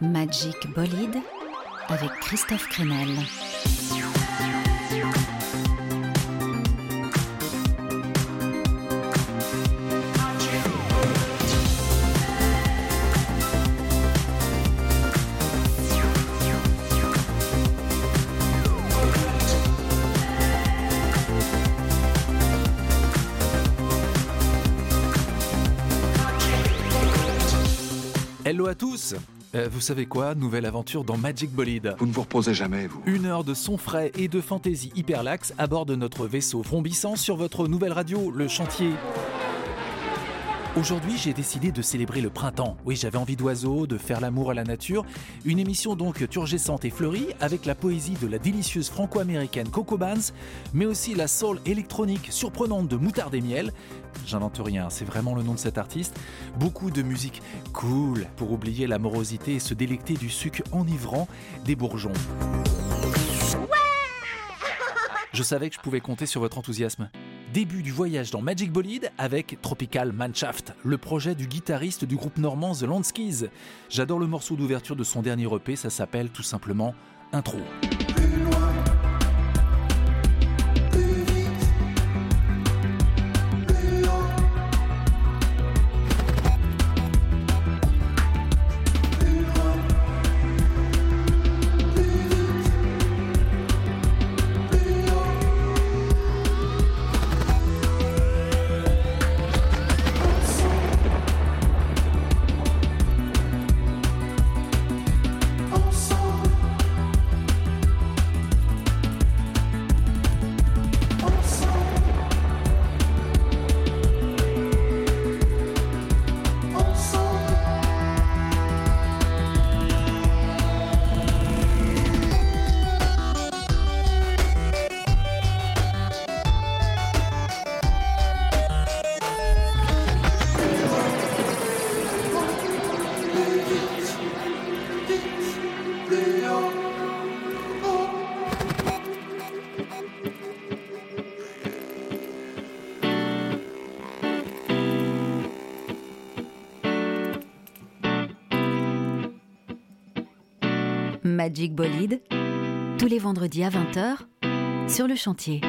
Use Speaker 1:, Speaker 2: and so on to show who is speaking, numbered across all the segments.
Speaker 1: Magic Bolide avec Christophe Crenel.
Speaker 2: Hello à tous Euh, Vous savez quoi? Nouvelle aventure dans Magic Bolide.
Speaker 3: Vous ne vous reposez jamais, vous.
Speaker 2: Une heure de son frais et de fantaisie hyperlaxe à bord de notre vaisseau vrombissant sur votre nouvelle radio, le chantier. Aujourd'hui, j'ai décidé de célébrer le printemps. Oui, j'avais envie d'oiseaux, de faire l'amour à la nature. Une émission donc turgescente et fleurie, avec la poésie de la délicieuse franco-américaine Coco Banz, mais aussi la soul électronique surprenante de Moutarde et Miel. J'invente rien, c'est vraiment le nom de cet artiste. Beaucoup de musique cool pour oublier la morosité et se délecter du sucre enivrant des bourgeons. Je savais que je pouvais compter sur votre enthousiasme. Début du voyage dans Magic Bolide avec Tropical Manshaft, le projet du guitariste du groupe normand The Landskis. J'adore le morceau d'ouverture de son dernier EP, ça s'appelle tout simplement Intro.
Speaker 1: Magic Bolide, tous les vendredis à 20h sur le chantier.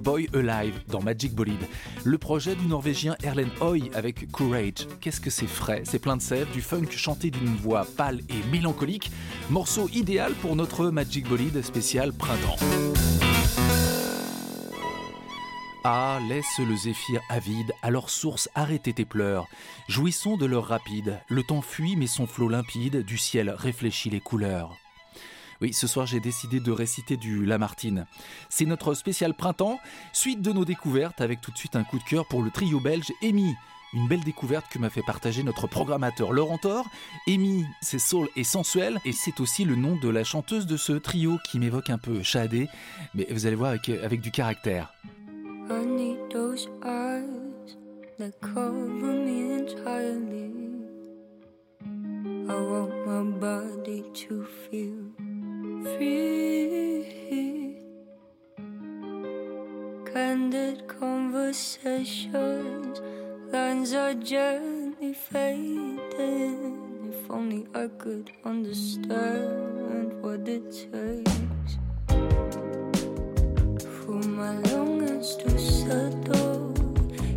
Speaker 2: Boy Alive dans Magic Bolide. Le projet du Norvégien Erlen Hoy avec Courage. Qu'est-ce que c'est frais, c'est plein de sève, du funk chanté d'une voix pâle et mélancolique. Morceau idéal pour notre Magic Bolide spécial printemps. Ah, laisse le zéphyr avide, à leur source arrêtez tes pleurs. Jouissons de leur rapide, le temps fuit mais son flot limpide, du ciel réfléchit les couleurs. Oui, ce soir j'ai décidé de réciter du Lamartine. C'est notre spécial printemps, suite de nos découvertes avec tout de suite un coup de cœur pour le trio belge Amy. Une belle découverte que m'a fait partager notre programmateur Laurent Thor. Amy, c'est soul et sensuel, et c'est aussi le nom de la chanteuse de ce trio qui m'évoque un peu Shadé, mais vous allez voir avec, avec du caractère.
Speaker 4: I need those eyes that cover me entirely. I want my body to feel free. Candid conversations, lines are gently fading. If only I could understand what it takes for my longings to settle.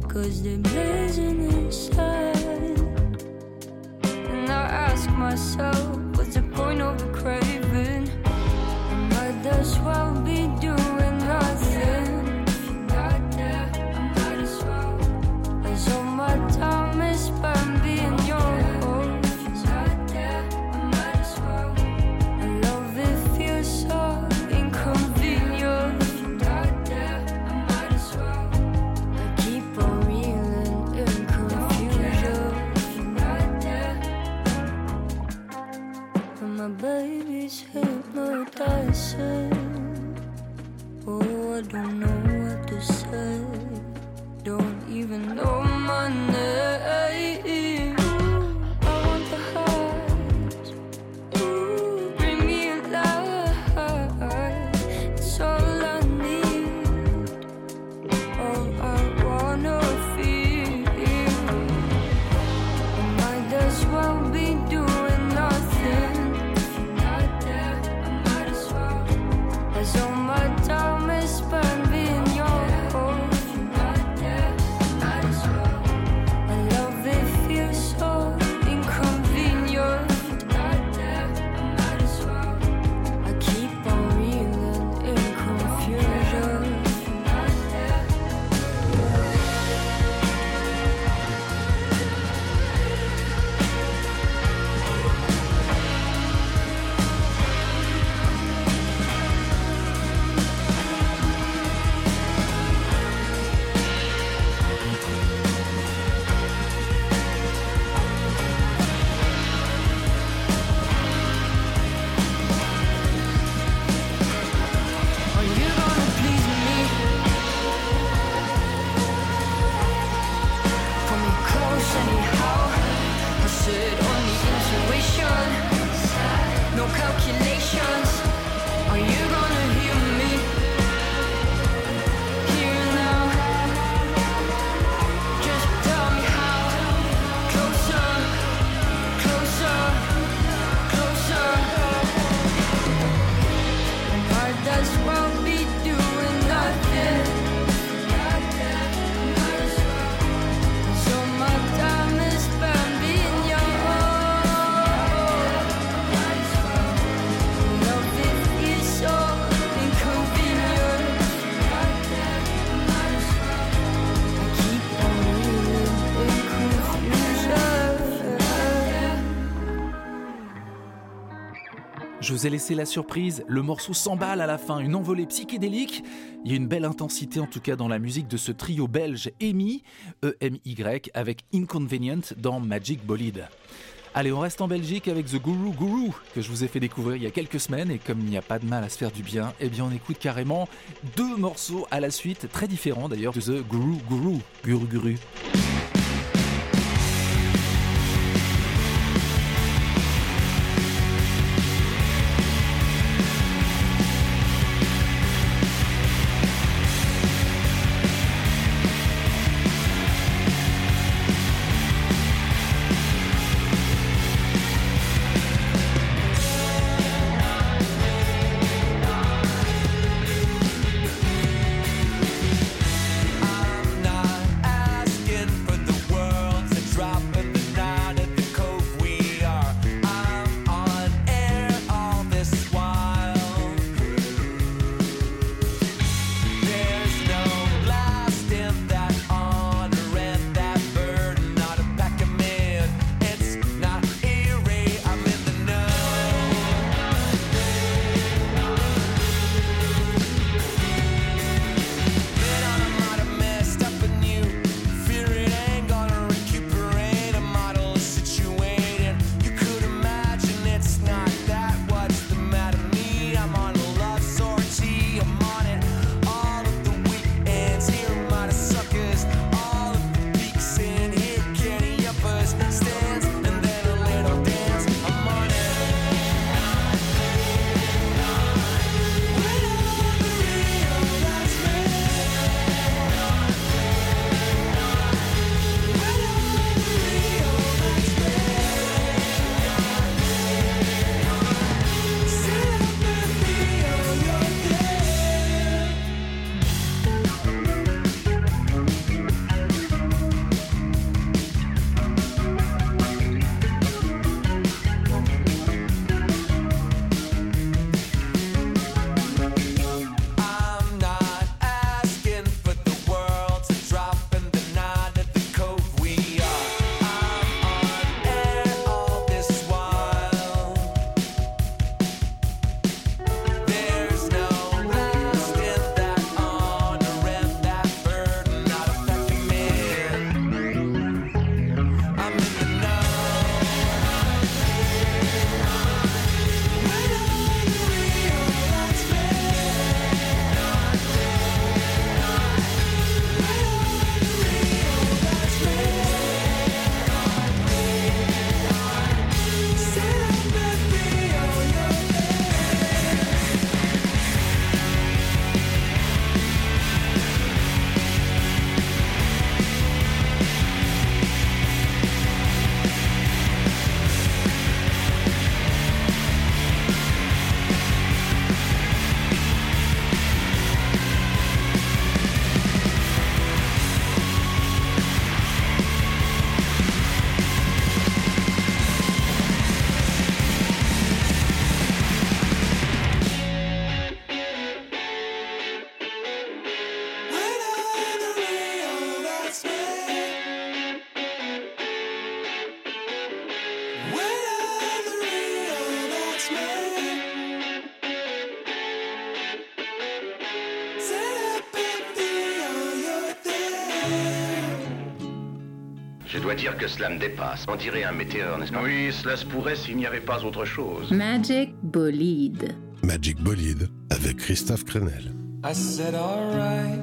Speaker 4: Cause they're blazing inside. And I ask myself, what's the point of the craving? I might as well
Speaker 2: vous ai laissé la surprise, le morceau s'emballe à la fin, une envolée psychédélique. Il y a une belle intensité en tout cas dans la musique de ce trio belge EMI, E-M-Y, avec Inconvenient dans Magic Bolide. Allez, on reste en Belgique avec The Guru Guru, que je vous ai fait découvrir il y a quelques semaines, et comme il n'y a pas de mal à se faire du bien, eh bien on écoute carrément deux morceaux à la suite, très différents d'ailleurs, de The Guru Guru, Guru Guru.
Speaker 5: Dire que cela me dépasse. On dirait un météore, n'est-ce pas
Speaker 6: Oui, cela se pourrait s'il n'y avait pas autre chose.
Speaker 7: Magic Bolide.
Speaker 8: Magic Bolide avec Christophe Crenel.
Speaker 9: I said alright,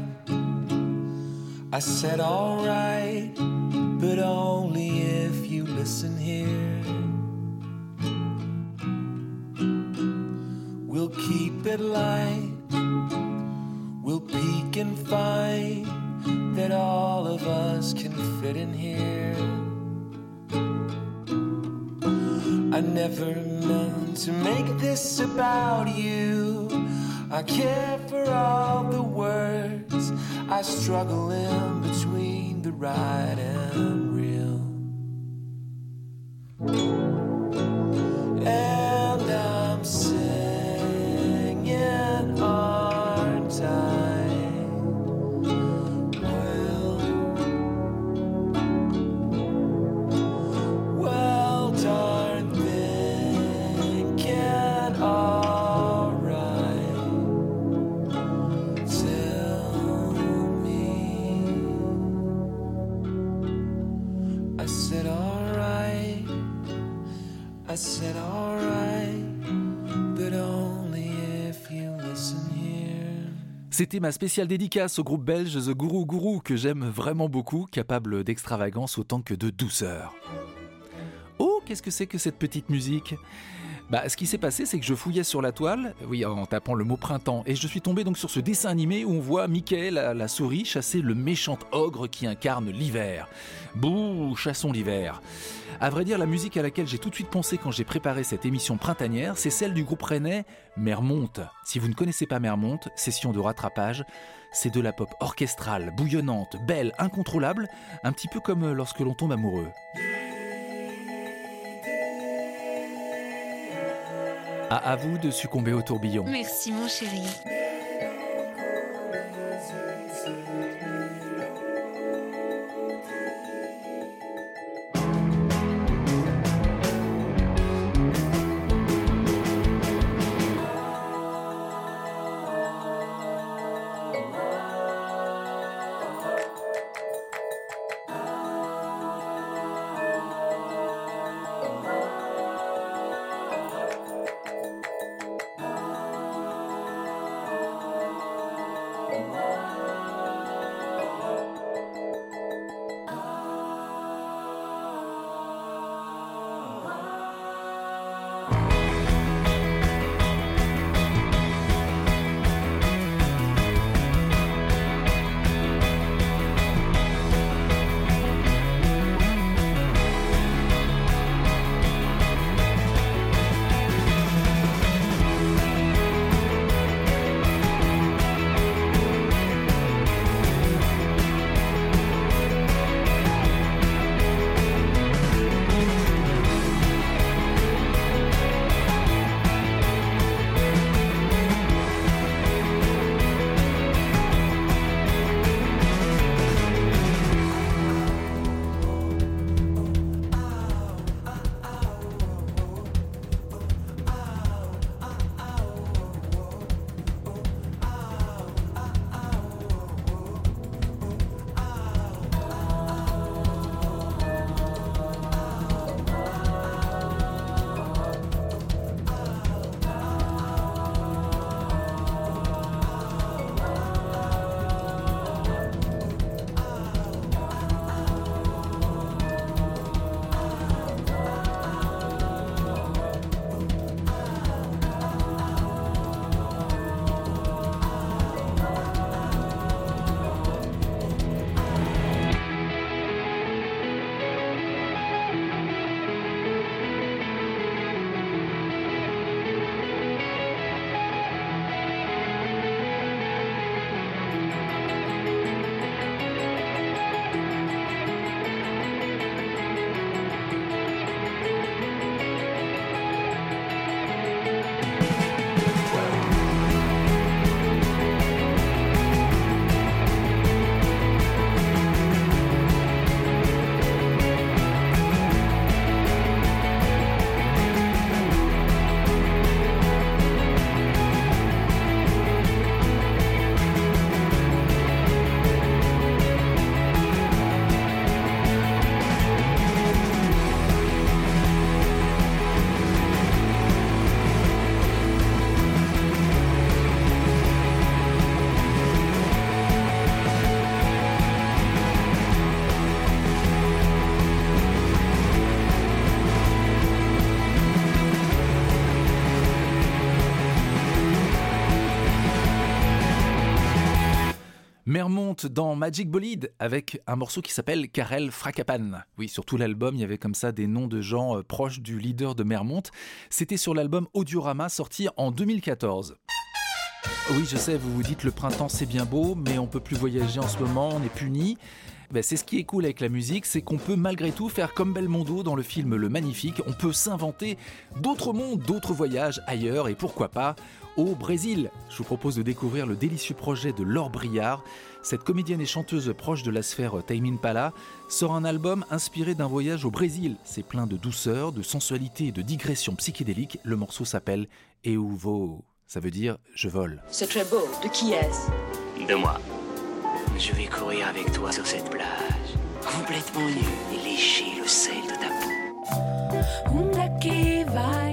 Speaker 9: I said alright, but only if you listen here. We'll keep it light, we'll peek and find that all of us can fit in here. I never meant to make this about you. I care for all the words I struggle in between the right and real.
Speaker 2: C'était ma spéciale dédicace au groupe belge The Guru Guru que j'aime vraiment beaucoup, capable d'extravagance autant que de douceur. Oh, qu'est-ce que c'est que cette petite musique? Bah, ce qui s'est passé, c'est que je fouillais sur la toile, oui, en tapant le mot printemps, et je suis tombé donc sur ce dessin animé où on voit Michael, la, souris, chasser le méchant ogre qui incarne l'hiver. Bouh, chassons l'hiver. À vrai dire, la musique à laquelle j'ai tout de suite pensé quand j'ai préparé cette émission printanière, c'est celle du groupe rennais Mermonte. Si vous ne connaissez pas Mermonte, session de rattrapage, c'est de la pop orchestrale, bouillonnante, belle, incontrôlable, un petit peu comme lorsque l'on tombe amoureux. À, vous de succomber au tourbillon.
Speaker 10: Merci mon chéri.
Speaker 2: Mermont dans Magic Bolide avec un morceau qui s'appelle Karel Frakapan. Oui, sur tout l'album, il y avait comme ça des noms de gens euh, proches du leader de Mermont. C'était sur l'album Audiorama sorti en 2014. Oui, je sais, vous vous dites le printemps c'est bien beau, mais on peut plus voyager en ce moment, on est puni. Ben, c'est ce qui est cool avec la musique, c'est qu'on peut malgré tout faire comme Belmondo dans le film Le Magnifique, on peut s'inventer d'autres mondes, d'autres voyages ailleurs et pourquoi pas au Brésil. Je vous propose de découvrir le délicieux projet de Laure Briard. Cette comédienne et chanteuse proche de la sphère Taimin Pala sort un album inspiré d'un voyage au Brésil. C'est plein de douceur, de sensualité et de digression psychédélique. Le morceau s'appelle Eu vou. Ça veut dire je vole.
Speaker 10: C'est très beau. De qui est-ce?
Speaker 11: De moi. Je vais courir avec toi sur cette plage, complètement nu et lécher le sel de ta peau.
Speaker 12: Um daqui vai,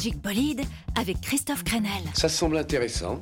Speaker 13: Magic Bolide avec Christophe Crenel.
Speaker 1: Ça semble intéressant.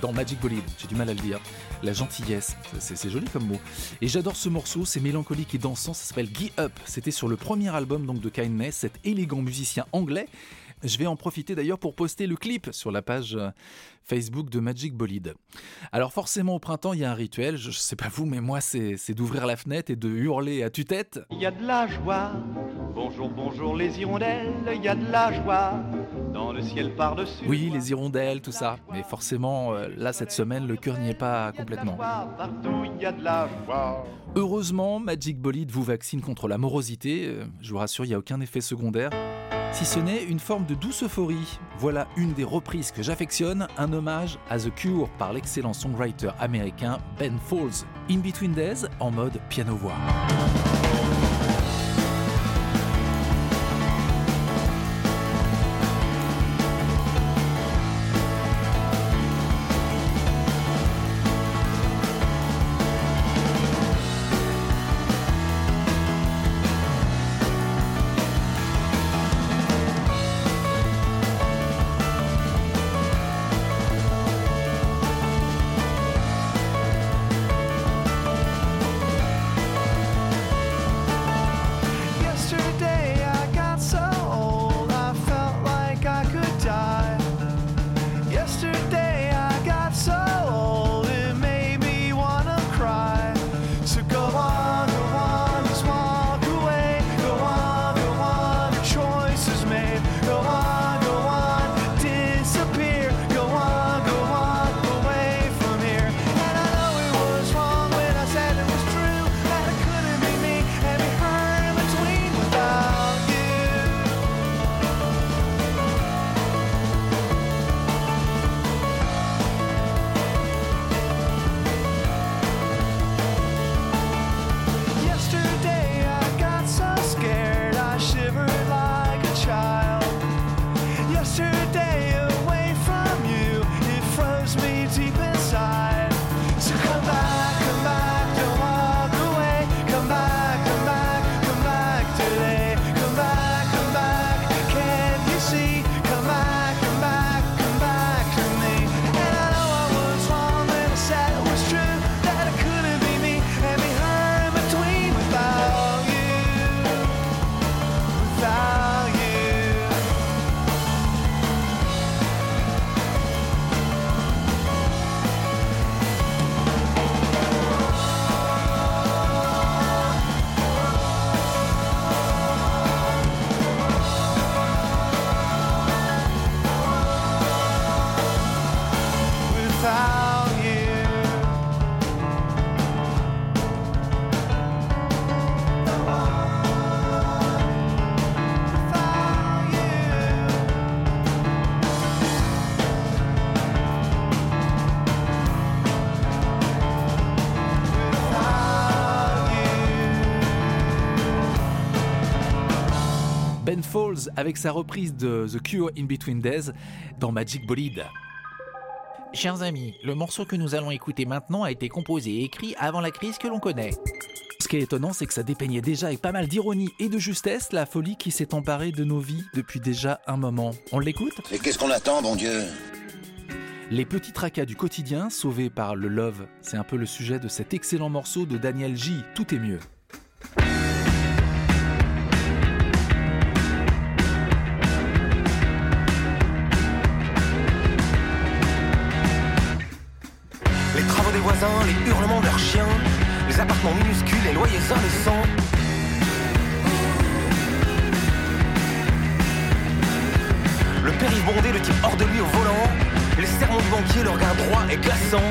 Speaker 2: Dans Magic Bolide. J'ai du mal à le dire. La gentillesse, c'est joli comme mot. Et j'adore ce morceau, c'est mélancolique et dansant, ça s'appelle Get Up. C'était sur le premier album donc de Kindness, cet élégant musicien anglais. Je vais en profiter d'ailleurs pour poster le clip sur la page euh, Facebook de Magic Bolide. Alors forcément au printemps il y a un rituel, je sais pas vous mais moi c'est d'ouvrir la fenêtre et de hurler à tue-tête.
Speaker 14: Il y a de la joie. Bonjour, bonjour les hirondelles, il y a de la joie. Dans
Speaker 15: dans le ciel par-dessus.
Speaker 1: Oui, les hirondelles, tout ça. Mais forcément, euh, là, cette semaine, le cœur n'y est pas complètement. Heureusement, Magic Bolide vous vaccine contre la morosité. Euh, Je vous rassure, il n'y a aucun effet secondaire. Si ce n'est une forme de douce euphorie. Voilà une des reprises que j'affectionne, un hommage à The Cure par l'excellent songwriter américain Ben Folds. In Between Days en mode piano-voix. Folds avec sa reprise de The Cure In Between Days dans Magic Bolide.
Speaker 2: Chers amis, le morceau que nous allons écouter maintenant a été composé et écrit avant la crise que l'on connaît.
Speaker 1: Ce qui est étonnant, c'est que ça dépeignait déjà avec pas mal d'ironie et de justesse la folie qui s'est emparée de nos vies depuis déjà un moment. On l'écoute?
Speaker 16: Et qu'est-ce qu'on attend, bon Dieu?
Speaker 1: Les petits tracas du quotidien sauvés par le love, c'est un peu le sujet de cet excellent morceau de Daniel J. Tout est mieux.
Speaker 17: Les voisins, les hurlements de leurs chiens, les appartements minuscules, les loyers indécents. Le périph' bondé, le type hors de lui au volant, les sermons du banquier, le regard droit et glaçant.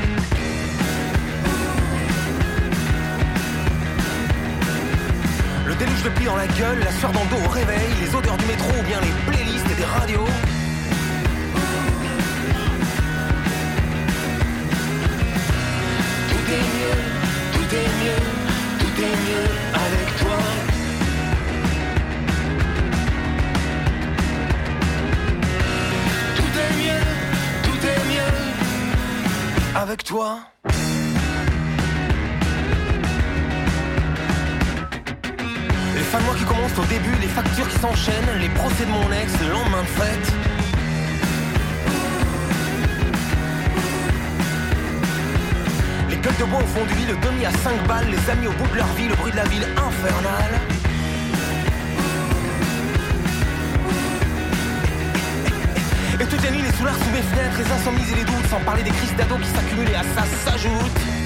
Speaker 17: Le déluge de plis dans la gueule, la sueur dans le dos au réveil, les odeurs du métro ou bien les playlists et des radios.
Speaker 18: Est mieux, tout est mieux, tout est mieux avec toi.
Speaker 17: Tout est mieux, tout est mieux avec toi. Les fins de mois qui commencent au début, les factures qui s'enchaînent, les procès de mon ex, le lendemain de fête. Bois au fond du lit, le demi à 5 balles, les amis au bout de leur vie, le bruit de la ville infernale. Et toutes les nuits, les soulards sous mes fenêtres, les insomnies et les doutes, sans parler des crises d'ados qui s'accumulent et à ça s'ajoutent.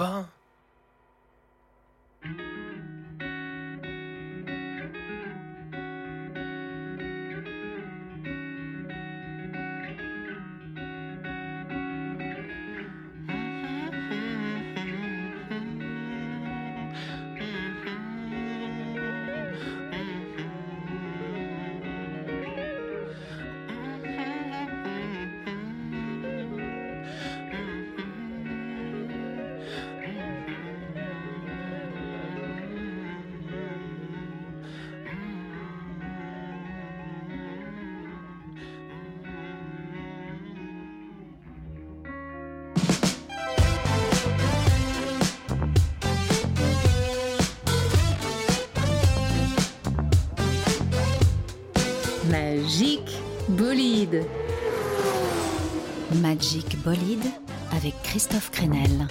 Speaker 9: Pas.
Speaker 7: Bolide
Speaker 19: avec Christophe Crenel.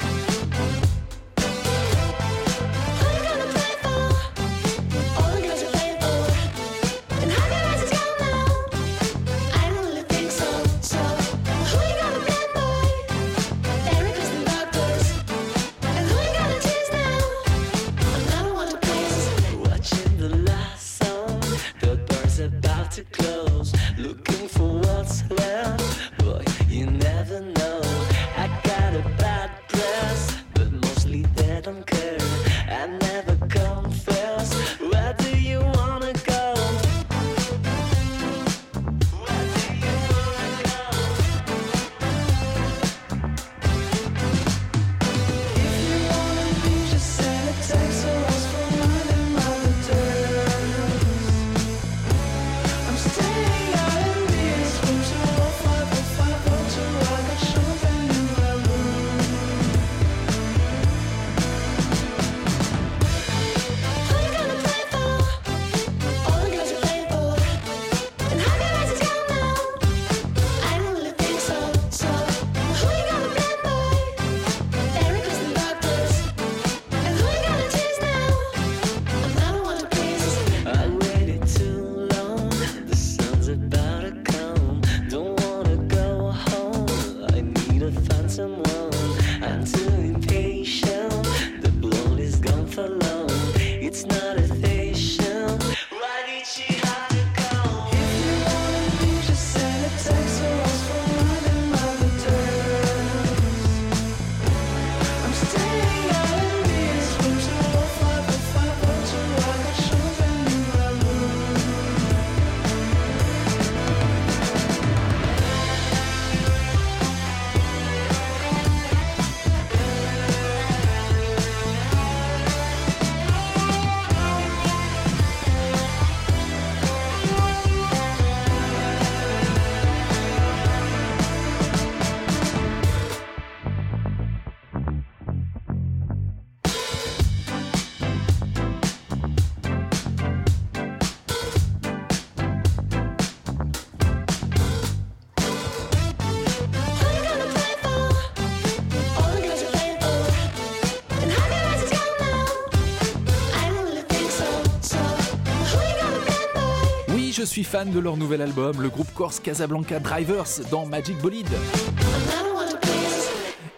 Speaker 2: Suis fan de leur nouvel album, le groupe Corse Casablanca Drivers dans Magic Bolide.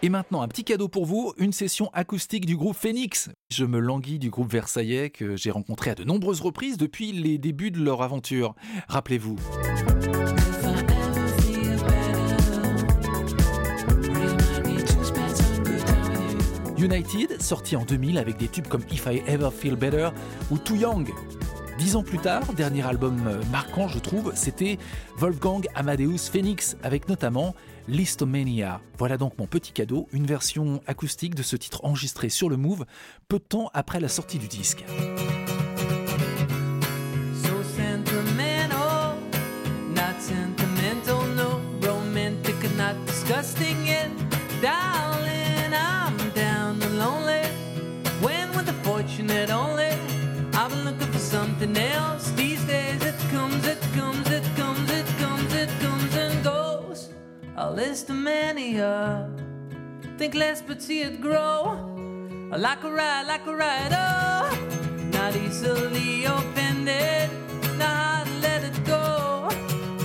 Speaker 2: Et maintenant, un petit cadeau pour vous, une session acoustique du groupe Phoenix. Je me languis du groupe versaillais que j'ai rencontré à de nombreuses reprises depuis les débuts de leur aventure. Rappelez-vous. United, sorti en 2000 avec des tubes comme If I Ever Feel Better ou Too Young. Dix ans plus tard, dernier album euh, marquant, je trouve, c'était Wolfgang Amadeus Phoenix, avec notamment Listomania. Voilà donc mon petit cadeau, une version acoustique de ce titre enregistré sur le Move, peu de temps après la sortie du disque.
Speaker 20: A list of mania. Think less but see it grow. Like a ride, like a ride, oh. Not easily offended, not let it go.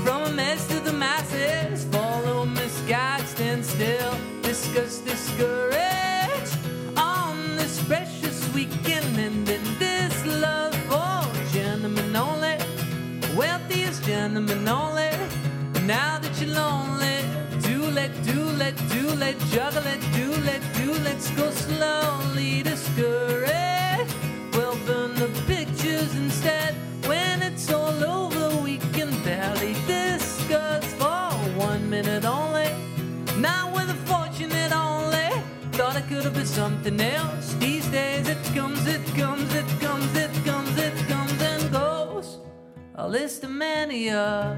Speaker 20: From a mess to the masses, let's go slowly, discourage. We'll burn the pictures instead when it's all over. We can barely discuss for one minute only. Now we're the fortunate only. Thought it could have been something else. These days it comes, it comes, it comes, it comes, it comes and goes. A list of mania.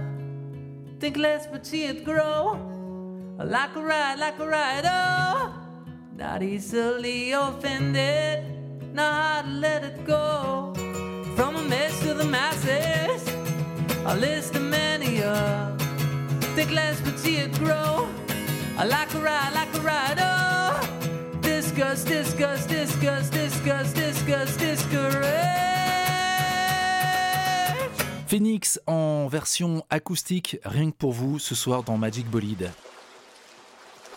Speaker 20: Think less but see it grow. Like a ride, like a ride, oh. Not easily offended. To let it go. From a mess to the masses. A list of mania. Think less but see it grow. Like a ride, like a ride, oh. Discuss, discuss, discuss, discuss, discuss.
Speaker 2: Phoenix en version acoustique, rien que pour vous ce soir dans Magic Bolide.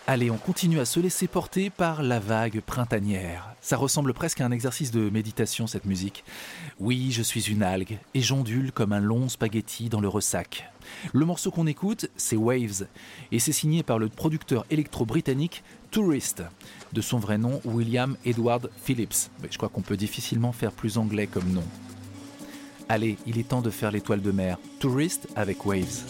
Speaker 2: Allez, on continue à se laisser porter par la vague printanière. Ça ressemble presque à un exercice de méditation cette musique. Oui, je suis une algue et j'ondule comme un long spaghetti dans le ressac. Le morceau qu'on écoute, c'est Waves et c'est signé par le producteur électro-britannique Tourist, de son vrai nom William Edward Phillips. Je crois qu'on peut difficilement faire plus anglais comme nom. Allez, il est temps de faire l'étoile de mer. Tourist avec Waves.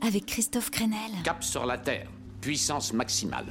Speaker 13: Avec Christophe Crenel.
Speaker 1: Cap sur la Terre, puissance maximale.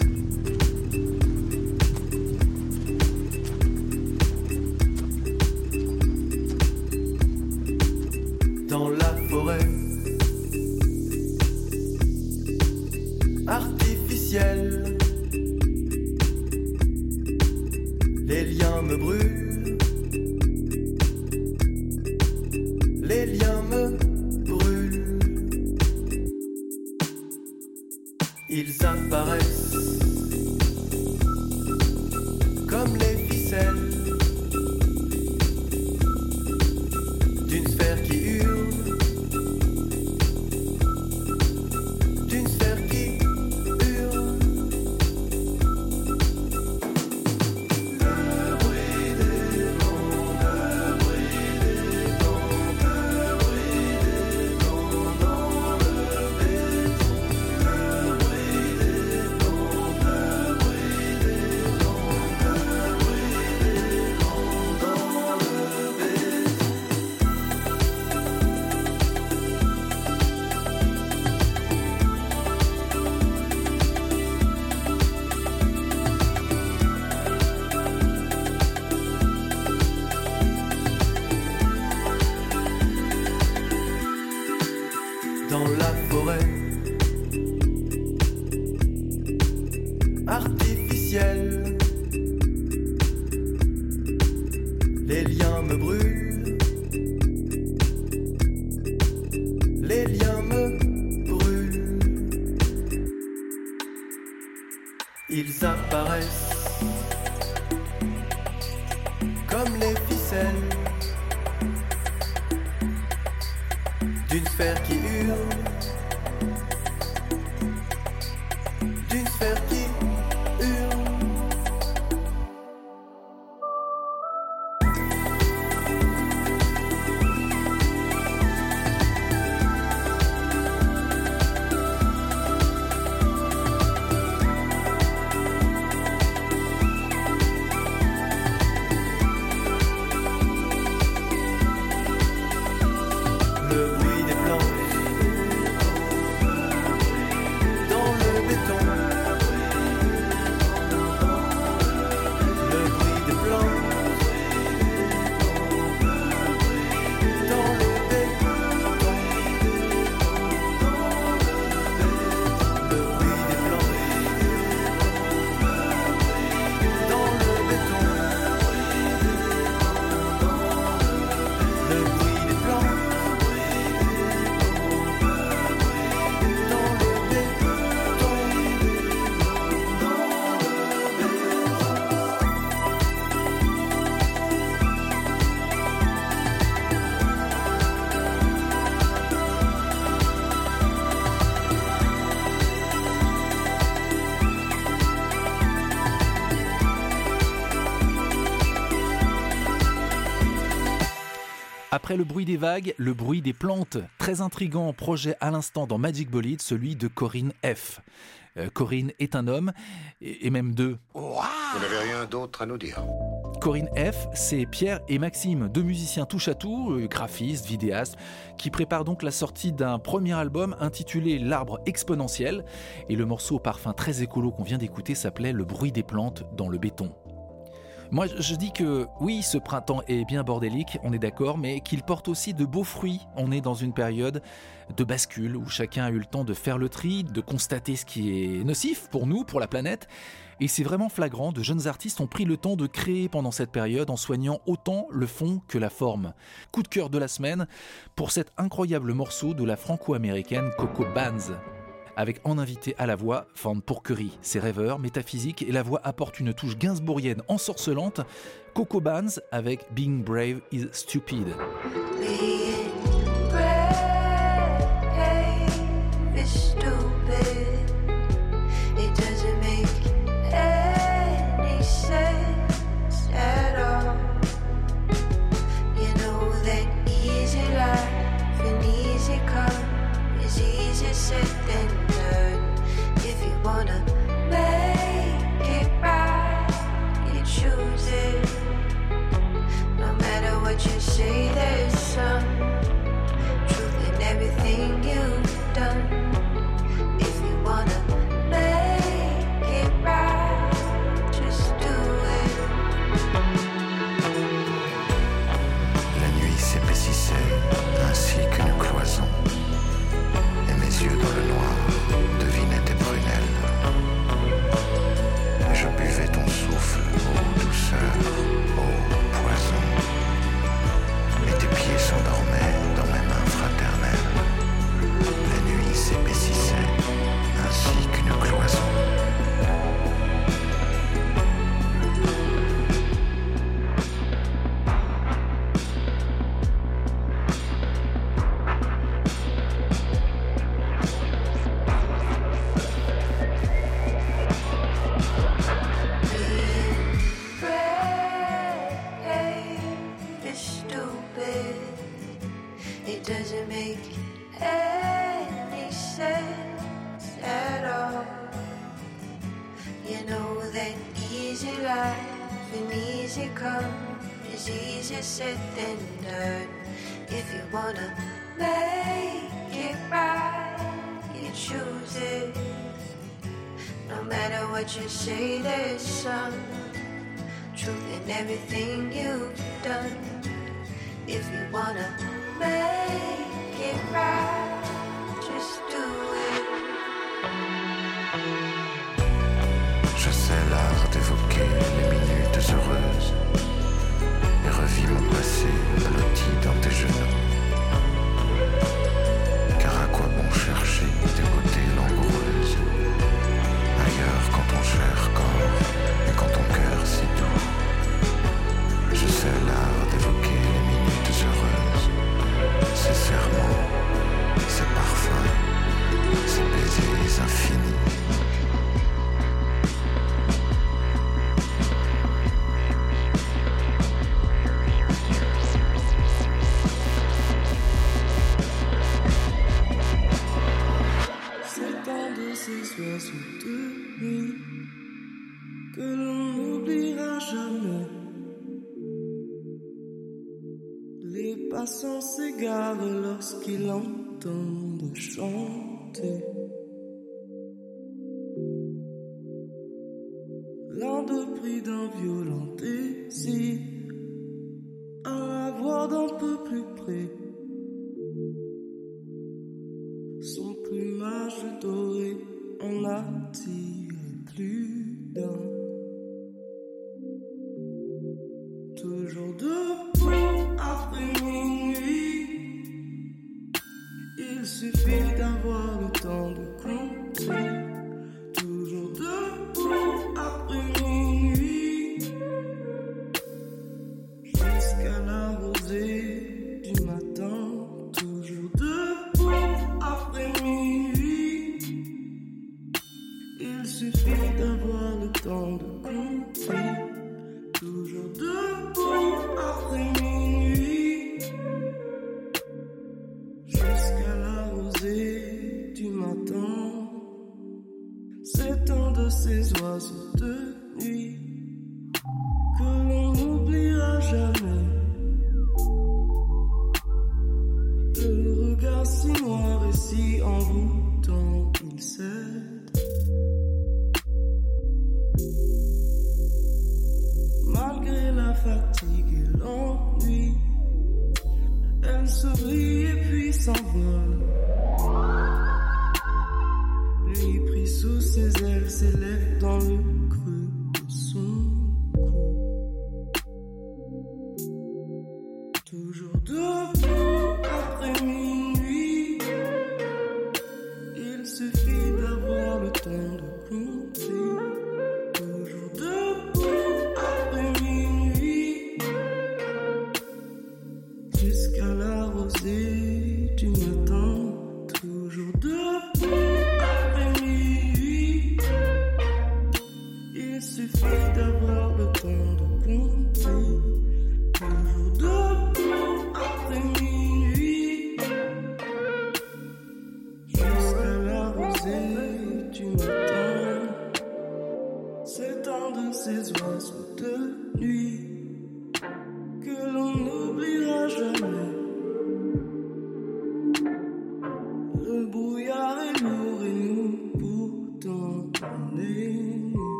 Speaker 2: Après le bruit des vagues, le bruit des plantes. Très intrigant projet à l'instant dans Magic Bolide, celui de Corinne F. Euh, Corinne est un homme, et et même deux.
Speaker 5: Vous n'avez rien d'autre à nous dire
Speaker 2: Corinne F, c'est Pierre et Maxime, deux musiciens touche à tout, euh, graphistes, vidéastes, qui préparent donc la sortie d'un premier album intitulé L'arbre exponentiel. Et le morceau au parfum très écolo qu'on vient d'écouter s'appelait Le bruit des plantes dans le béton. Moi, je dis que oui, ce printemps est bien bordélique, on est d'accord, mais qu'il porte aussi de beaux fruits. On est dans une période de bascule où chacun a eu le temps de faire le tri, de constater ce qui est nocif pour nous, pour la planète. Et c'est vraiment flagrant, de jeunes artistes ont pris le temps de créer pendant cette période en soignant autant le fond que la forme. Coup de cœur de la semaine pour cet incroyable morceau de la franco-américaine Coco Bands avec en invité à la voix Van Pourquerie. C'est rêveur, métaphysique et la voix apporte une touche gainsbourgienne ensorcelante. Coco Bands avec Being Brave is Stupid.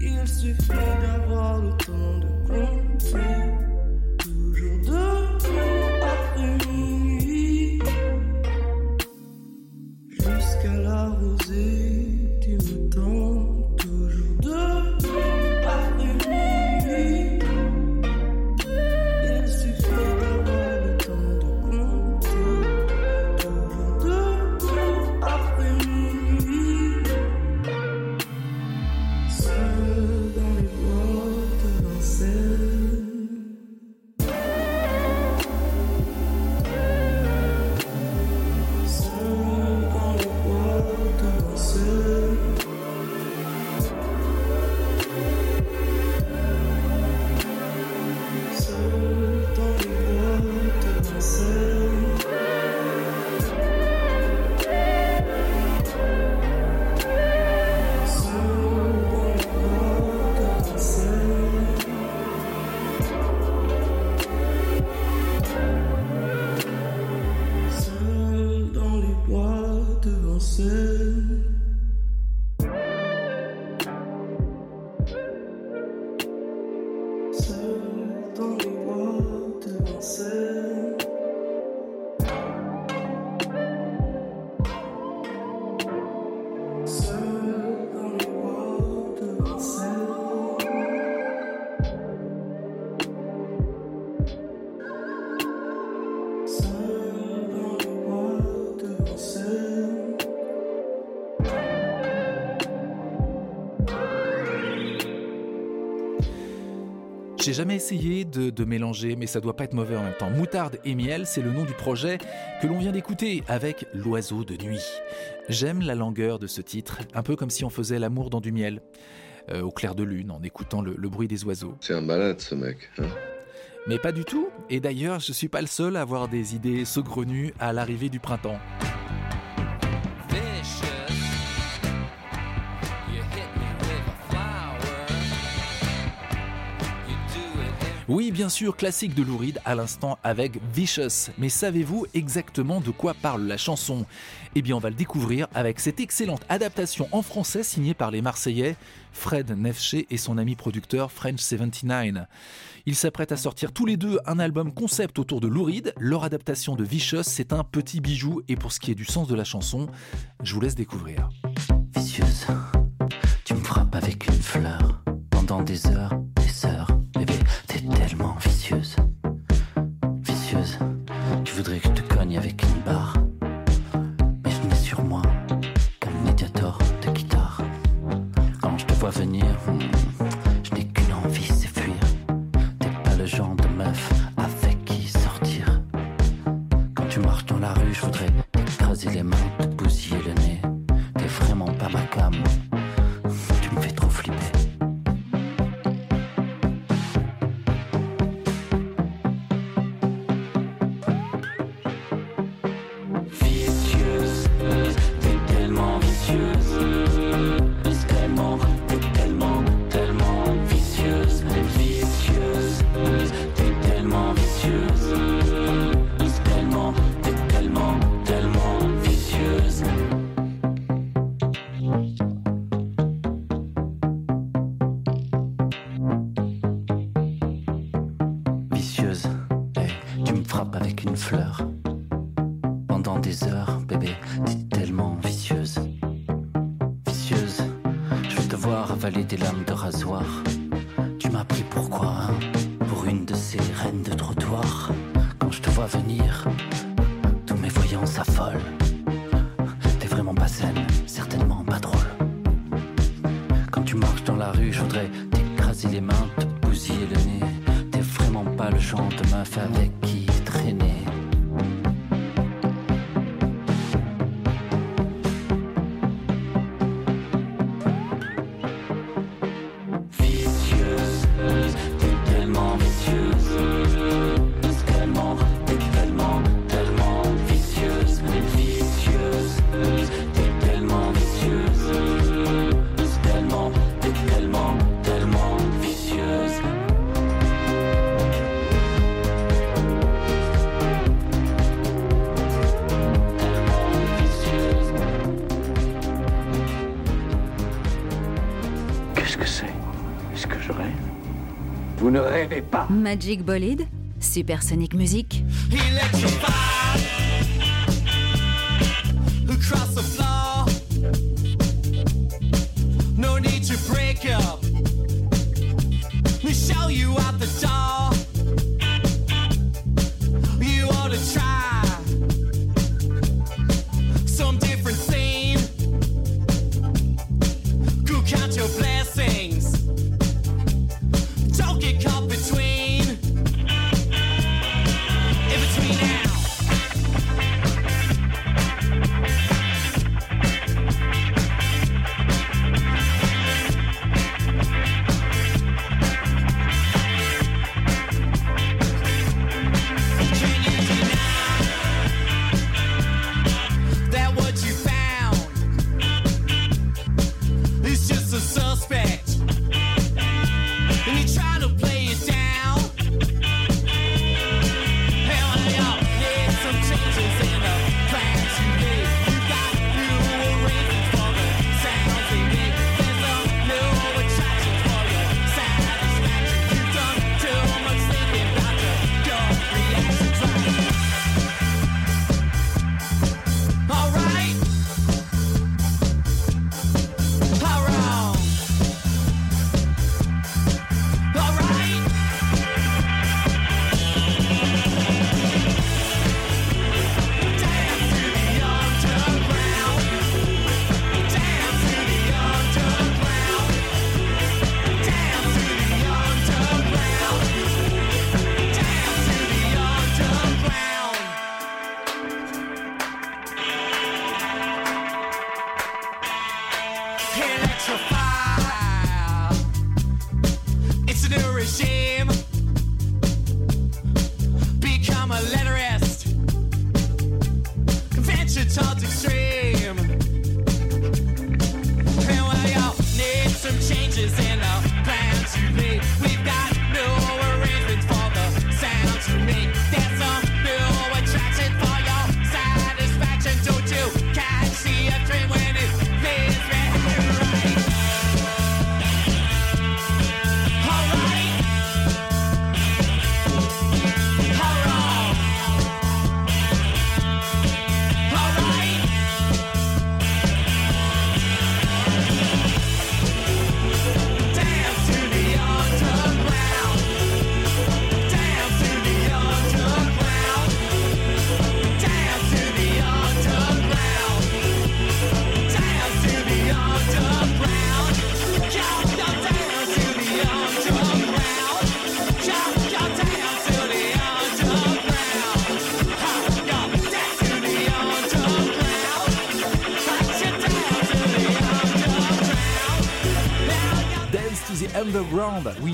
Speaker 21: Il suffit d'avoir le temps de compter.
Speaker 2: J'ai jamais essayé de, de mélanger, mais ça doit pas être mauvais en même temps. Moutarde et miel, c'est le nom du projet que l'on vient d'écouter avec L'oiseau de nuit. J'aime la langueur de ce titre, un peu comme si on faisait l'amour dans du miel, euh, au clair de lune, en écoutant le, le bruit des oiseaux.
Speaker 22: C'est un malade ce mec. Hein
Speaker 2: Mais pas du tout, et d'ailleurs, je suis pas le seul à avoir des idées saugrenues à l'arrivée du printemps. Oui, bien sûr, classique de Louride à l'instant avec Vicious. Mais savez-vous exactement de quoi parle la chanson? Eh bien, on va le découvrir avec cette excellente adaptation en français signée par les Marseillais Fred Nefché et son ami producteur French 79. Ils s'apprêtent à sortir tous les deux un album concept autour de Louride. Leur adaptation de Vicious, c'est un petit bijou. Et pour ce qui est du sens de la chanson, je vous laisse découvrir.
Speaker 23: Vicieuse, tu me frappes avec une fleur pendant des heures, des heures. Des lames de rasoir. Tu m'as pris pour quoi, hein? Pour une de ces reines de trottoir. Quand je te vois venir, tous mes voyants s'affolent. T'es vraiment pas saine, certainement pas drôle. Quand tu marches dans la rue, je voudrais t'écraser les mains, te bousiller le nez. T'es vraiment pas le genre de meuf avec
Speaker 19: Magic Bolide, Supersonic Music.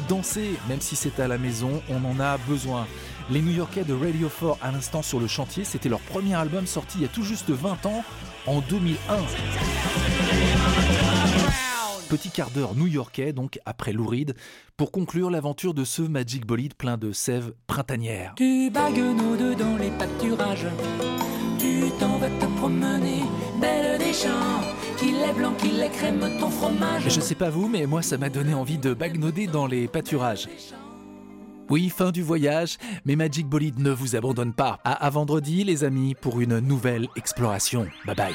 Speaker 2: Danser, même si c'est à la maison, on en a besoin. Les New Yorkais de Radio 4 à l'instant sur le chantier, c'était leur premier album sorti il y a tout juste 20 ans, en 2001. Petit quart d'heure new-yorkais, donc après Louride, pour conclure l'aventure de ce Magic Bolide plein de sève printanière.
Speaker 12: Qu'il est blanc, qu'il est crème, ton fromage.
Speaker 2: Je sais pas vous, mais moi ça m'a donné envie de bagnoder dans les pâturages. Oui, fin du voyage, mais Magic Bolide ne vous abandonne pas. À, à vendredi, les amis, pour une nouvelle exploration. Bye bye.